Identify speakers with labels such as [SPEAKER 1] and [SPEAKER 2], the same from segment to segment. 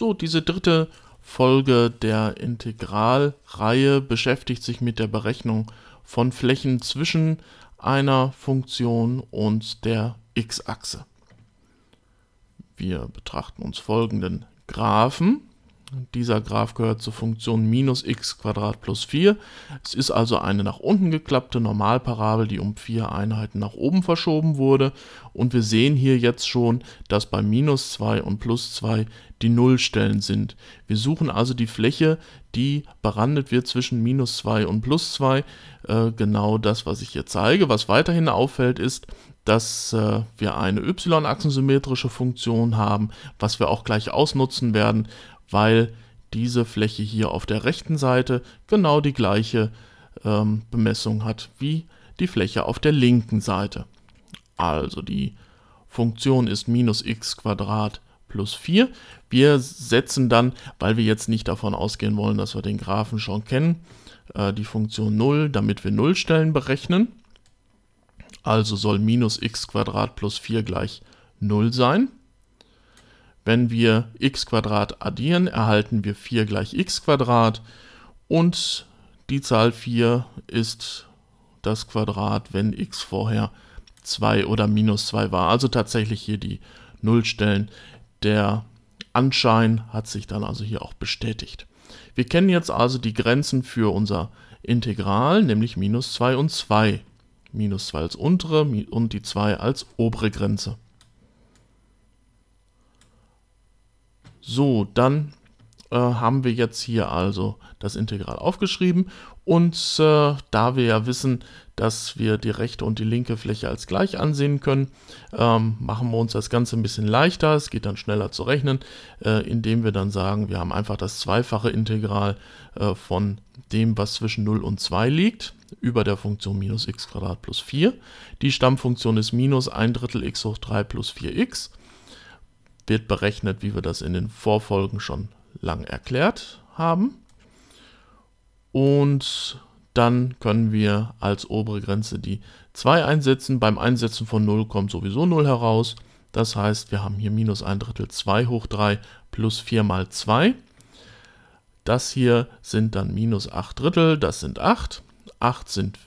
[SPEAKER 1] So, diese dritte Folge der Integralreihe beschäftigt sich mit der Berechnung von Flächen zwischen einer Funktion und der x-Achse. Wir betrachten uns folgenden Graphen. Dieser Graph gehört zur Funktion minus x plus 4. Es ist also eine nach unten geklappte Normalparabel, die um vier Einheiten nach oben verschoben wurde. Und wir sehen hier jetzt schon, dass bei minus 2 und plus 2 die Nullstellen sind. Wir suchen also die Fläche, die berandet wird zwischen minus 2 und plus 2. Äh, genau das, was ich hier zeige. Was weiterhin auffällt, ist, dass äh, wir eine y-achsensymmetrische Funktion haben, was wir auch gleich ausnutzen werden, weil diese Fläche hier auf der rechten Seite genau die gleiche ähm, Bemessung hat wie die Fläche auf der linken Seite. Also die Funktion ist minus x plus 4. Wir setzen dann, weil wir jetzt nicht davon ausgehen wollen, dass wir den Graphen schon kennen, äh, die Funktion 0, damit wir Nullstellen berechnen. Also soll minus x plus 4 gleich 0 sein. Wenn wir x addieren, erhalten wir 4 gleich x und die Zahl 4 ist das Quadrat, wenn x vorher 2 oder minus 2 war. Also tatsächlich hier die Nullstellen. Der Anschein hat sich dann also hier auch bestätigt. Wir kennen jetzt also die Grenzen für unser Integral, nämlich minus 2 und 2. Minus 2 als untere und die 2 als obere Grenze. So, dann äh, haben wir jetzt hier also das Integral aufgeschrieben und äh, da wir ja wissen, dass wir die rechte und die linke Fläche als gleich ansehen können, ähm, machen wir uns das Ganze ein bisschen leichter, es geht dann schneller zu rechnen, äh, indem wir dann sagen, wir haben einfach das zweifache Integral äh, von dem, was zwischen 0 und 2 liegt, über der Funktion minus x plus 4. Die Stammfunktion ist minus 1 Drittel x hoch 3 plus 4x wird berechnet, wie wir das in den Vorfolgen schon lang erklärt haben. Und dann können wir als obere Grenze die 2 einsetzen. Beim Einsetzen von 0 kommt sowieso 0 heraus. Das heißt, wir haben hier minus 1 Drittel 2 hoch 3 plus 4 mal 2. Das hier sind dann minus 8 Drittel, das sind 8. 8 sind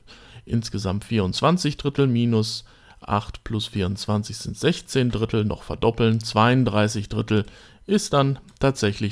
[SPEAKER 1] insgesamt 24 Drittel minus 8 plus 24 sind 16 Drittel, noch verdoppeln, 32 Drittel ist dann tatsächlich die